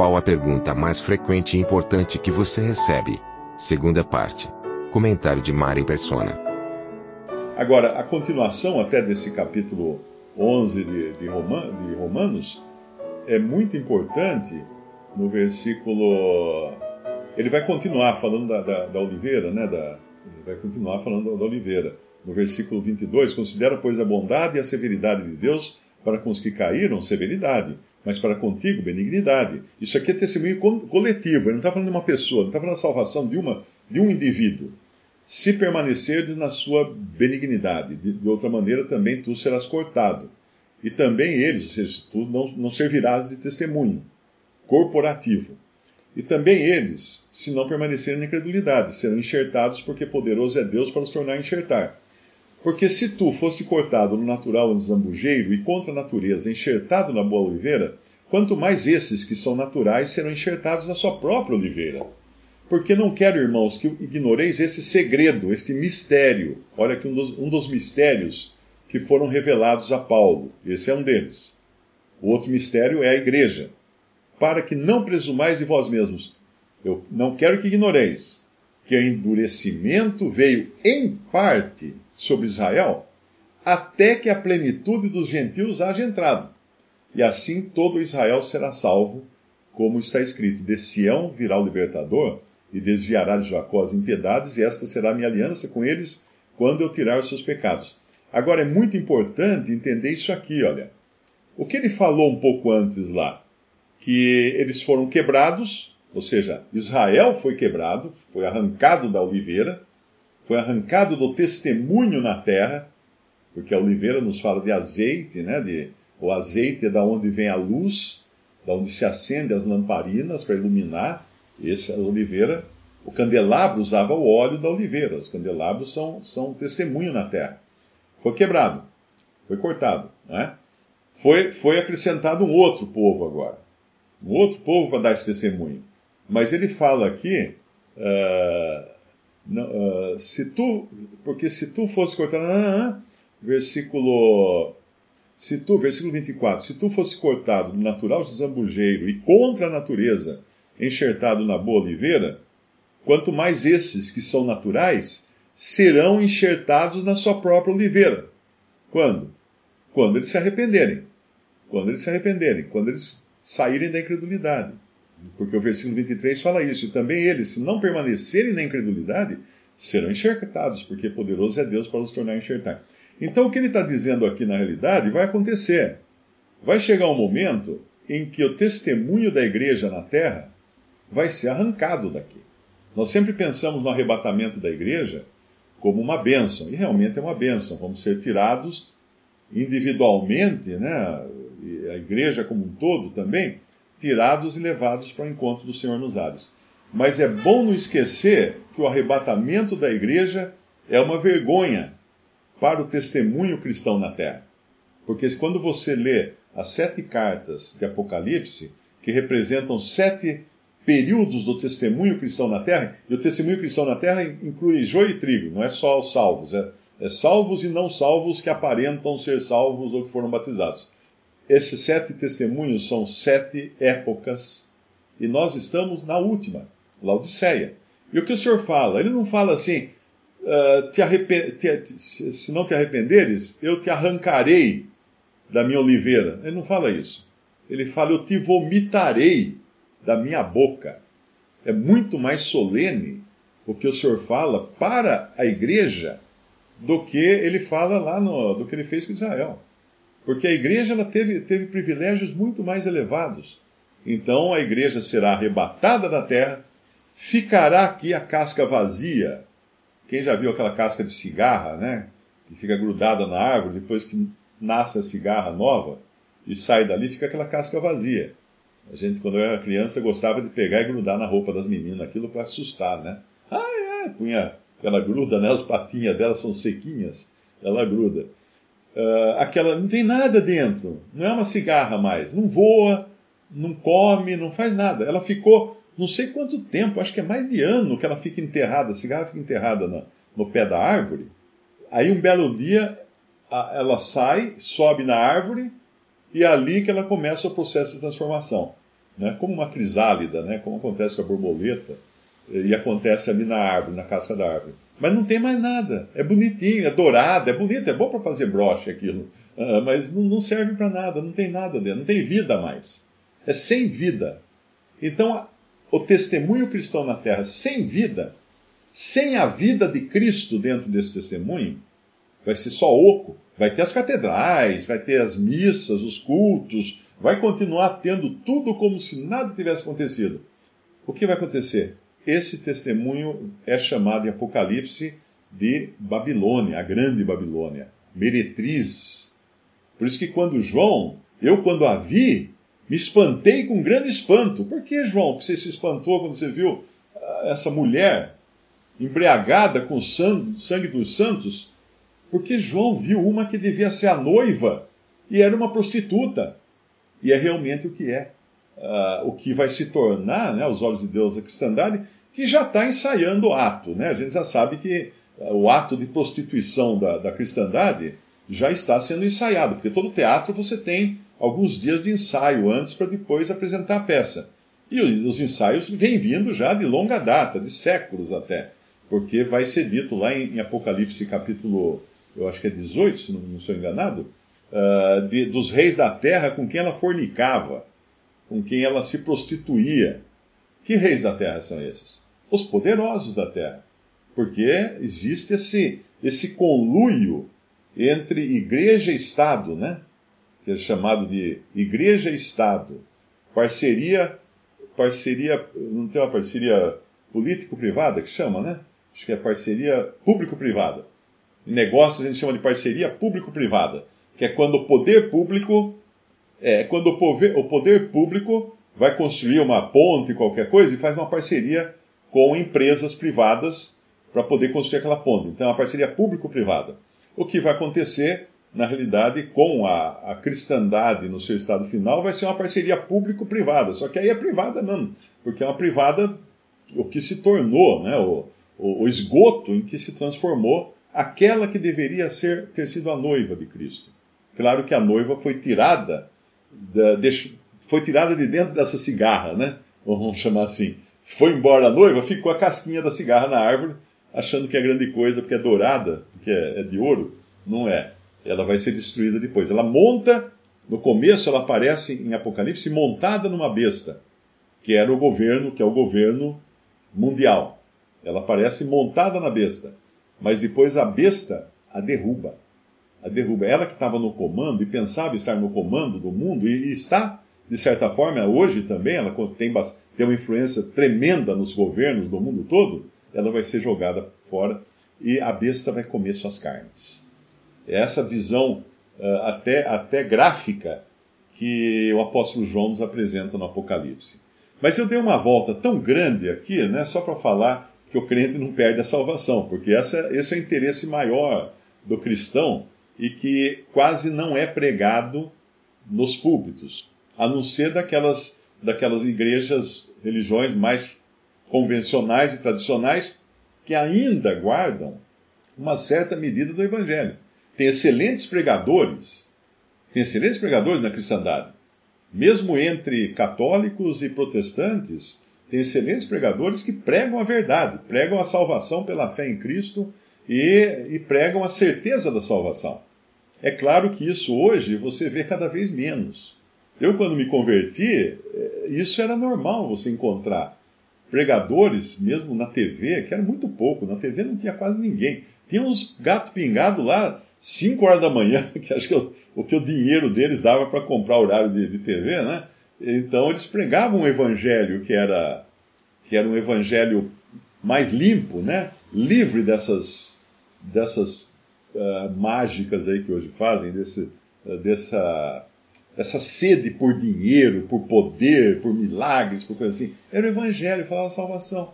Qual a pergunta mais frequente e importante que você recebe? Segunda parte. Comentário de Mari Persona. Agora, a continuação até desse capítulo 11 de, de, Roman, de Romanos é muito importante no versículo. Ele vai continuar falando da, da, da oliveira, né? Da, ele vai continuar falando da oliveira. No versículo 22, considera, pois, a bondade e a severidade de Deus para com os que caíram, severidade, mas para contigo, benignidade. Isso aqui é testemunho coletivo, ele não está falando de uma pessoa, não está falando da salvação de, uma, de um indivíduo. Se permanecerdes na sua benignidade, de, de, outra maneira também tu serás cortado. E também eles, ou seja, tu não, não servirás de testemunho corporativo. E também eles, se não permanecerem na incredulidade, serão enxertados, porque poderoso é Deus para os tornar enxertar. Porque se tu fosse cortado no natural zambujeiro e contra a natureza enxertado na boa oliveira, quanto mais esses que são naturais serão enxertados na sua própria oliveira. Porque não quero, irmãos, que ignoreis esse segredo, este mistério. Olha aqui um dos, um dos mistérios que foram revelados a Paulo. Esse é um deles. O outro mistério é a igreja. Para que não presumais de vós mesmos. Eu não quero que ignoreis que o endurecimento veio em parte sobre Israel, até que a plenitude dos gentios haja entrado. E assim todo Israel será salvo, como está escrito: De Sião virá o libertador, e desviará de Jacó as impiedades, e esta será a minha aliança com eles, quando eu tirar os seus pecados. Agora é muito importante entender isso aqui, olha. O que ele falou um pouco antes lá? Que eles foram quebrados, ou seja, Israel foi quebrado, foi arrancado da oliveira, foi arrancado do testemunho na terra, porque a oliveira nos fala de azeite, né? De, o azeite é da onde vem a luz, da onde se acende as lamparinas para iluminar. Essa oliveira, o candelabro usava o óleo da oliveira. Os candelabros são, são testemunho na terra. Foi quebrado, foi cortado, né? Foi, foi acrescentado um outro povo agora, um outro povo para dar esse testemunho. Mas ele fala aqui uh, Uh, se tu, porque se tu fosse cortado, ah, versículo, se tu, versículo 24, se tu fosse cortado no natural zambujeiro e contra a natureza, enxertado na boa oliveira, quanto mais esses que são naturais serão enxertados na sua própria oliveira. Quando? Quando eles se arrependerem. Quando eles se arrependerem, quando eles saírem da incredulidade. Porque o versículo 23 fala isso. E também eles, se não permanecerem na incredulidade, serão enxertados, porque poderoso é Deus para os tornar enxertar. Então, o que ele está dizendo aqui na realidade vai acontecer. Vai chegar um momento em que o testemunho da igreja na terra vai ser arrancado daqui. Nós sempre pensamos no arrebatamento da igreja como uma bênção, e realmente é uma bênção. Vamos ser tirados individualmente, né? a igreja como um todo também, tirados e levados para o encontro do Senhor nos ares. Mas é bom não esquecer que o arrebatamento da igreja é uma vergonha para o testemunho cristão na terra. Porque quando você lê as sete cartas de Apocalipse, que representam sete períodos do testemunho cristão na terra, e o testemunho cristão na terra inclui joio e trigo, não é só os salvos, é, é salvos e não salvos que aparentam ser salvos ou que foram batizados. Esses sete testemunhos são sete épocas e nós estamos na última, Laodiceia. E o que o Senhor fala? Ele não fala assim, uh, te te, se não te arrependeres, eu te arrancarei da minha oliveira. Ele não fala isso. Ele fala, eu te vomitarei da minha boca. É muito mais solene o que o Senhor fala para a igreja do que ele fala lá no, do que ele fez com Israel. Porque a igreja ela teve, teve privilégios muito mais elevados. Então a igreja será arrebatada da terra, ficará aqui a casca vazia. Quem já viu aquela casca de cigarra, né? Que fica grudada na árvore depois que nasce a cigarra nova. e sai dali fica aquela casca vazia. A gente, quando eu era criança, gostava de pegar e grudar na roupa das meninas, aquilo para assustar, né? Ai, ai, punha, ela gruda, né? As patinhas dela são sequinhas, ela gruda. Uh, aquela, não tem nada dentro, não é uma cigarra mais, não voa, não come, não faz nada. Ela ficou não sei quanto tempo, acho que é mais de ano que ela fica enterrada, a cigarra fica enterrada no, no pé da árvore. Aí um belo dia a, ela sai, sobe na árvore e é ali que ela começa o processo de transformação. Né? Como uma crisálida, né? como acontece com a borboleta, e acontece ali na árvore, na casca da árvore. Mas não tem mais nada. É bonitinho, é dourado, é bonito, é bom para fazer broche aquilo. Uh, mas não, não serve para nada, não tem nada dentro, não tem vida mais. É sem vida. Então, o testemunho cristão na terra sem vida, sem a vida de Cristo dentro desse testemunho, vai ser só oco. Vai ter as catedrais, vai ter as missas, os cultos, vai continuar tendo tudo como se nada tivesse acontecido. O que vai acontecer? Esse testemunho é chamado em Apocalipse de Babilônia, a grande Babilônia, meretriz. Por isso que quando João, eu quando a vi, me espantei com grande espanto. Por que, João, que você se espantou quando você viu ah, essa mulher embriagada com sangue dos santos? Porque João viu uma que devia ser a noiva e era uma prostituta. E é realmente o que é. Uh, o que vai se tornar, né, aos olhos de Deus, a cristandade, que já está ensaiando o ato. Né? A gente já sabe que uh, o ato de prostituição da, da cristandade já está sendo ensaiado, porque todo teatro você tem alguns dias de ensaio antes para depois apresentar a peça. E os ensaios vêm vindo já de longa data, de séculos até, porque vai ser dito lá em, em Apocalipse capítulo, eu acho que é 18, se não, não sou enganado, uh, de, dos reis da terra com quem ela fornicava, com quem ela se prostituía. Que reis da terra são esses? Os poderosos da terra. Porque existe esse, esse conluio entre igreja e Estado, né? que é chamado de Igreja e Estado, parceria, parceria, não tem uma parceria político-privada que chama, né? Acho que é parceria público-privada. Em negócios a gente chama de parceria público-privada, que é quando o poder público, é quando o poder, o poder público vai construir uma ponte, qualquer coisa, e faz uma parceria com empresas privadas para poder construir aquela ponte. Então é uma parceria público-privada. O que vai acontecer na realidade, com a, a cristandade no seu estado final, vai ser uma parceria público-privada. Só que aí é privada mesmo, porque é uma privada o que se tornou, né, o, o, o esgoto em que se transformou aquela que deveria ser, ter sido a noiva de Cristo. Claro que a noiva foi tirada, da, foi tirada de dentro dessa cigarra, né? Vamos chamar assim. Foi embora a noiva, ficou a casquinha da cigarra na árvore, achando que é grande coisa, porque é dourada, porque é, é de ouro. Não é ela vai ser destruída depois. Ela monta, no começo ela aparece em Apocalipse montada numa besta, que era o governo, que é o governo mundial. Ela aparece montada na besta, mas depois a besta a derruba. A derruba. Ela que estava no comando e pensava estar no comando do mundo e, e está, de certa forma, hoje também, ela tem, tem uma influência tremenda nos governos do mundo todo, ela vai ser jogada fora e a besta vai comer suas carnes. É essa visão uh, até, até gráfica que o apóstolo João nos apresenta no Apocalipse. Mas eu dei uma volta tão grande aqui, né, só para falar que o crente não perde a salvação, porque essa, esse é o interesse maior do cristão e que quase não é pregado nos púlpitos, a não ser daquelas, daquelas igrejas, religiões mais convencionais e tradicionais que ainda guardam uma certa medida do evangelho tem excelentes pregadores, tem excelentes pregadores na cristandade. Mesmo entre católicos e protestantes, tem excelentes pregadores que pregam a verdade, pregam a salvação pela fé em Cristo e, e pregam a certeza da salvação. É claro que isso hoje você vê cada vez menos. Eu, quando me converti, eh, isso era normal você encontrar pregadores, mesmo na TV, que era muito pouco. Na TV não tinha quase ninguém. Tinha uns gato pingado lá 5 horas da manhã, que acho que o, o que o dinheiro deles dava para comprar horário de, de, TV, né? Então eles pregavam um evangelho que era, que era um evangelho mais limpo, né? Livre dessas, dessas uh, mágicas aí que hoje fazem, desse, uh, dessa, essa sede por dinheiro, por poder, por milagres, por coisa assim. Era o Evangelho, falava da salvação.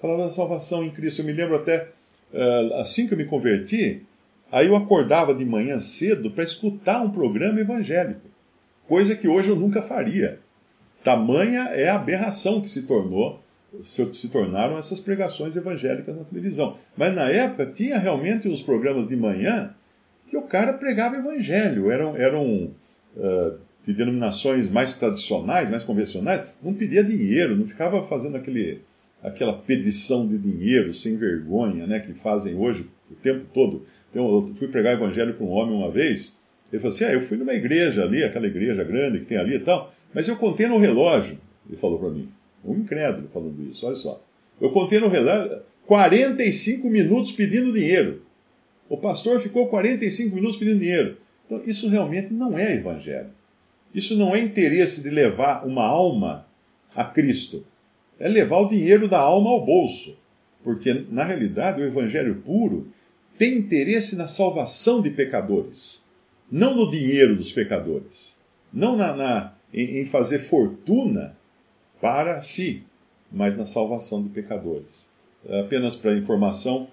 Falava da salvação em Cristo. Eu me lembro até, uh, assim que eu me converti, aí eu acordava de manhã cedo para escutar um programa evangélico. Coisa que hoje eu nunca faria. Tamanha é a aberração que se tornou, se, tornaram essas pregações evangélicas na televisão. Mas na época tinha realmente os programas de manhã que o cara pregava evangelho. Eram, eram uh, de denominações mais tradicionais, mais convencionais, não pedia dinheiro, não ficava fazendo aquele, aquela pedição de dinheiro sem vergonha, né, que fazem hoje o tempo todo. Então, eu fui pregar evangelho para um homem uma vez, ele falou assim: ah, eu fui numa igreja ali, aquela igreja grande que tem ali e tal, mas eu contei no relógio, ele falou para mim, um incrédulo falando isso, olha só. Eu contei no relógio 45 minutos pedindo dinheiro. O pastor ficou 45 minutos pedindo dinheiro. Então, isso realmente não é evangelho. Isso não é interesse de levar uma alma a Cristo. É levar o dinheiro da alma ao bolso. Porque, na realidade, o evangelho puro tem interesse na salvação de pecadores, não no dinheiro dos pecadores, não na, na em, em fazer fortuna para si, mas na salvação de pecadores. Apenas para informação,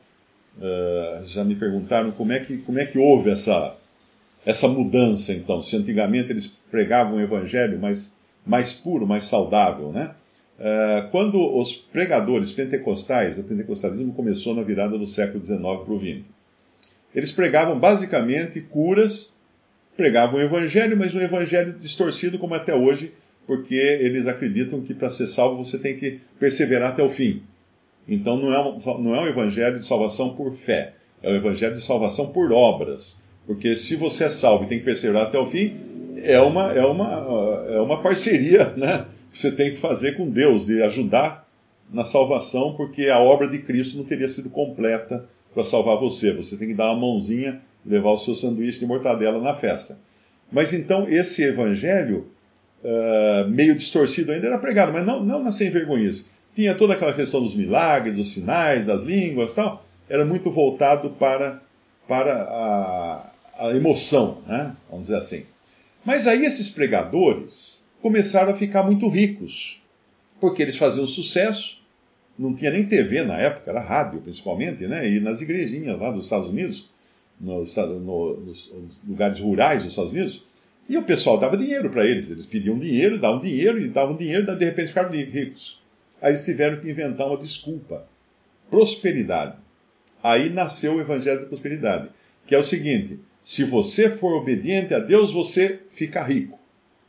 Uh, já me perguntaram como é que, como é que houve essa, essa mudança, então. Se antigamente eles pregavam o evangelho mais, mais puro, mais saudável, né? Uh, quando os pregadores pentecostais, o pentecostalismo começou na virada do século XIX para o XX, eles pregavam basicamente curas, pregavam o evangelho, mas um evangelho distorcido como até hoje, porque eles acreditam que para ser salvo você tem que perseverar até o fim. Então não é, um, não é um evangelho de salvação por fé, é um evangelho de salvação por obras. Porque se você é salvo e tem que perseverar até o fim, é uma, é uma, é uma parceria né, que você tem que fazer com Deus, de ajudar na salvação, porque a obra de Cristo não teria sido completa para salvar você. Você tem que dar uma mãozinha, levar o seu sanduíche de mortadela na festa. Mas então esse evangelho, uh, meio distorcido ainda, era pregado, mas não, não na sem vergonhice tinha toda aquela questão dos milagres, dos sinais, das línguas tal, era muito voltado para, para a, a emoção, né? vamos dizer assim. Mas aí esses pregadores começaram a ficar muito ricos, porque eles faziam sucesso, não tinha nem TV na época, era rádio principalmente, né? e nas igrejinhas lá dos Estados Unidos, nos, no, nos lugares rurais dos Estados Unidos, e o pessoal dava dinheiro para eles, eles pediam dinheiro, davam dinheiro, e davam dinheiro, e de repente ficaram ricos. Aí eles tiveram que inventar uma desculpa. Prosperidade. Aí nasceu o Evangelho da Prosperidade, que é o seguinte: se você for obediente a Deus, você fica rico.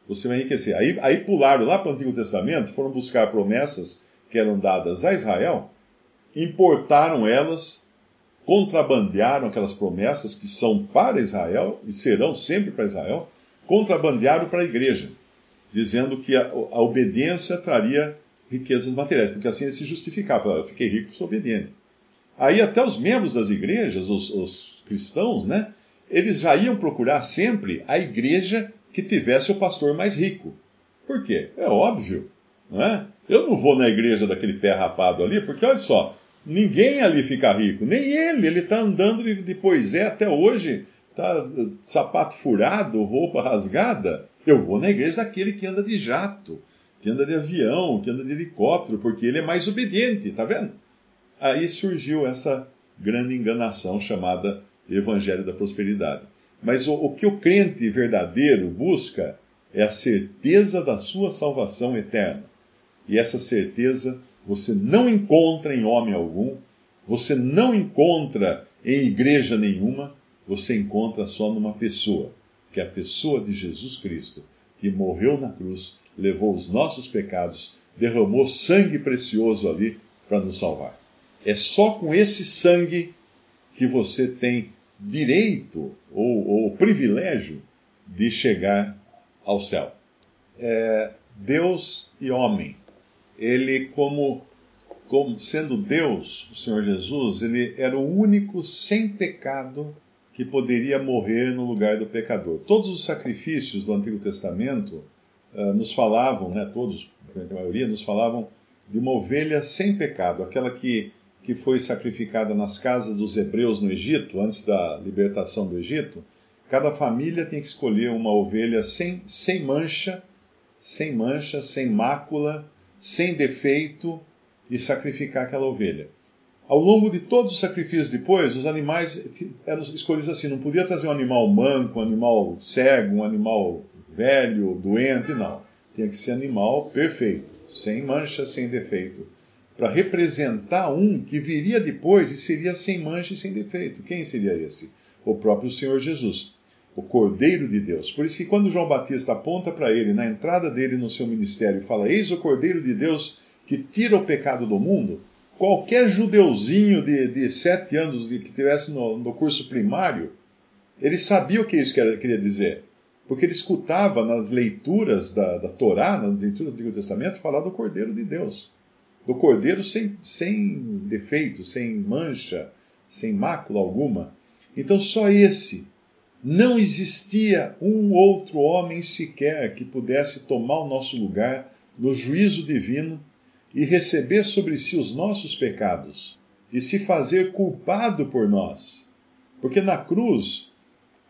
Você vai enriquecer. Aí, aí pularam lá para o Antigo Testamento, foram buscar promessas que eram dadas a Israel, importaram elas, contrabandearam aquelas promessas que são para Israel e serão sempre para Israel, contrabandearam para a igreja, dizendo que a, a obediência traria riquezas materiais, porque assim ele se justificava. Eu fiquei rico, sou obediente. Aí até os membros das igrejas, os, os cristãos, né, eles já iam procurar sempre a igreja que tivesse o pastor mais rico. Por quê? É óbvio, não é? Eu não vou na igreja daquele pé rapado ali, porque olha só, ninguém ali fica rico, nem ele, ele está andando de, de poisé até hoje, tá sapato furado, roupa rasgada. Eu vou na igreja daquele que anda de jato, que anda de avião, que anda de helicóptero, porque ele é mais obediente, tá vendo? Aí surgiu essa grande enganação chamada Evangelho da Prosperidade. Mas o, o que o crente verdadeiro busca é a certeza da sua salvação eterna. E essa certeza você não encontra em homem algum, você não encontra em igreja nenhuma, você encontra só numa pessoa, que é a pessoa de Jesus Cristo, que morreu na cruz levou os nossos pecados, derramou sangue precioso ali para nos salvar. É só com esse sangue que você tem direito ou, ou privilégio de chegar ao céu. É, Deus e homem, ele como, como sendo Deus, o Senhor Jesus, ele era o único sem pecado que poderia morrer no lugar do pecador. Todos os sacrifícios do Antigo Testamento uh, nos falavam, né, todos, a maioria, nos falavam de uma ovelha sem pecado, aquela que, que foi sacrificada nas casas dos hebreus no Egito, antes da libertação do Egito. Cada família tinha que escolher uma ovelha sem, sem mancha, sem mancha, sem mácula, sem defeito e sacrificar aquela ovelha. Ao longo de todos os sacrifícios depois, os animais eram escolhidos assim: não podia trazer um animal manco, um animal cego, um animal velho, doente, não. Tinha que ser animal perfeito, sem mancha, sem defeito, para representar um que viria depois e seria sem mancha e sem defeito. Quem seria esse? O próprio Senhor Jesus, o Cordeiro de Deus. Por isso que quando João Batista aponta para ele, na entrada dele no seu ministério, e fala: Eis o Cordeiro de Deus que tira o pecado do mundo qualquer judeuzinho de, de sete anos que estivesse no, no, curso primário, ele sabia o que isso queria dizer. Porque ele escutava nas leituras da, da Torá, nas leituras do Antigo Testamento, falar do Cordeiro de Deus. Do Cordeiro sem, sem defeito, sem mancha, sem mácula alguma. Então só esse. Não existia um outro homem sequer que pudesse tomar o nosso lugar no juízo divino e receber sobre si os nossos pecados e se fazer culpado por nós. Porque na cruz,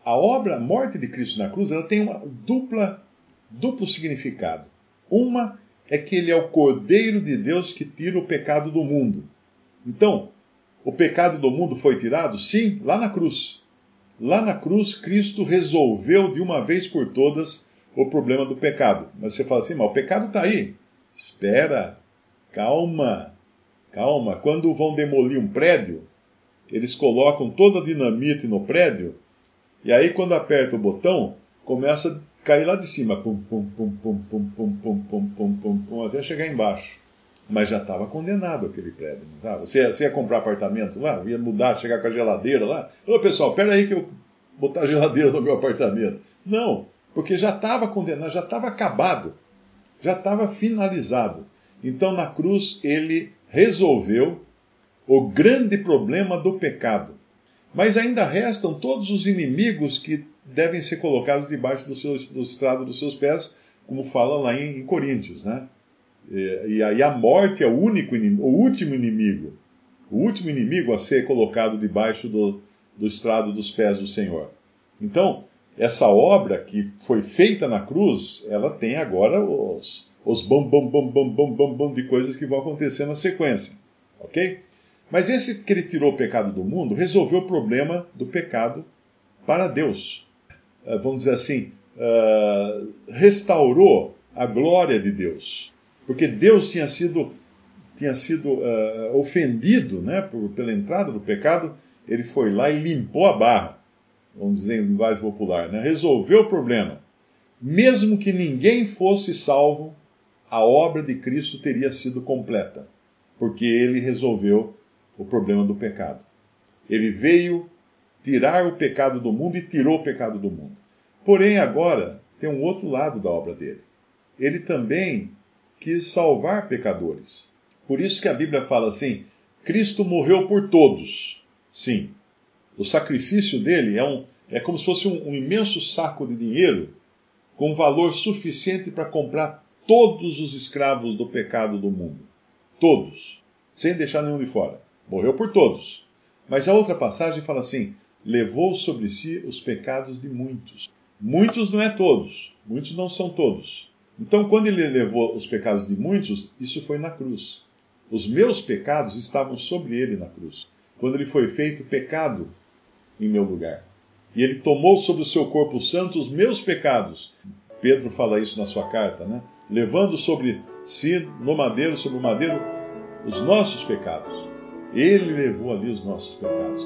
a obra, a morte de Cristo na cruz, ela tem uma dupla, duplo significado. Uma é que ele é o Cordeiro de Deus que tira o pecado do mundo. Então, o pecado do mundo foi tirado? Sim, lá na cruz. Lá na cruz, Cristo resolveu de uma vez por todas o problema do pecado. Mas você fala assim, mas o pecado está aí. Espera, Calma, calma. Quando vão demolir um prédio, eles colocam toda a dinamite no prédio, e aí quando aperta o botão, começa cair lá de cima, pum, pum, pum, pum, pum, pum, pum, pum, pum, pum, pum, até chegar embaixo. Mas já estava condenado aquele prédio. Tá? Você, ia, você ia comprar apartamento lá, ia mudar, chegar com a geladeira lá. Ô pessoal, pera aí que eu botar a geladeira no meu apartamento. Não, porque já estava condenado, já estava acabado, já estava finalizado. Então, na cruz, ele resolveu o grande problema do pecado. Mas ainda restam todos os inimigos que devem ser colocados debaixo do, seu, do estrado dos seus pés, como fala lá em, em Coríntios. Né? E, e a morte é o único o último inimigo, o último inimigo a ser colocado debaixo do, do estrado dos pés do Senhor. Então, essa obra que foi feita na cruz, ela tem agora os, os bam, bam, bam, bam, bam, bam, bam de coisas que vão acontecer na sequência. Ok? Mas esse que ele tirou o pecado do mundo resolveu o problema do pecado para Deus. Uh, vamos dizer assim, uh, restaurou a glória de Deus. Porque Deus tinha sido, tinha sido uh, ofendido né, por, pela entrada do pecado, ele foi lá e limpou a barra, vamos dizer em linguagem popular, né, resolveu o problema. Mesmo que ninguém fosse salvo, a obra de Cristo teria sido completa, porque ele resolveu o problema do pecado. Ele veio tirar o pecado do mundo e tirou o pecado do mundo. Porém, agora tem um outro lado da obra dele. Ele também quis salvar pecadores. Por isso que a Bíblia fala assim: Cristo morreu por todos. Sim, o sacrifício dele é, um, é como se fosse um, um imenso saco de dinheiro com valor suficiente para comprar todos os escravos do pecado do mundo. Todos. Sem deixar nenhum de fora. Morreu por todos. Mas a outra passagem fala assim: levou sobre si os pecados de muitos. Muitos não é todos. Muitos não são todos. Então, quando ele levou os pecados de muitos, isso foi na cruz. Os meus pecados estavam sobre ele na cruz. Quando ele foi feito pecado em meu lugar. E ele tomou sobre o seu corpo santo os meus pecados. Pedro fala isso na sua carta, né? levando sobre si, no madeiro, sobre o madeiro, os nossos pecados. Ele levou ali os nossos pecados.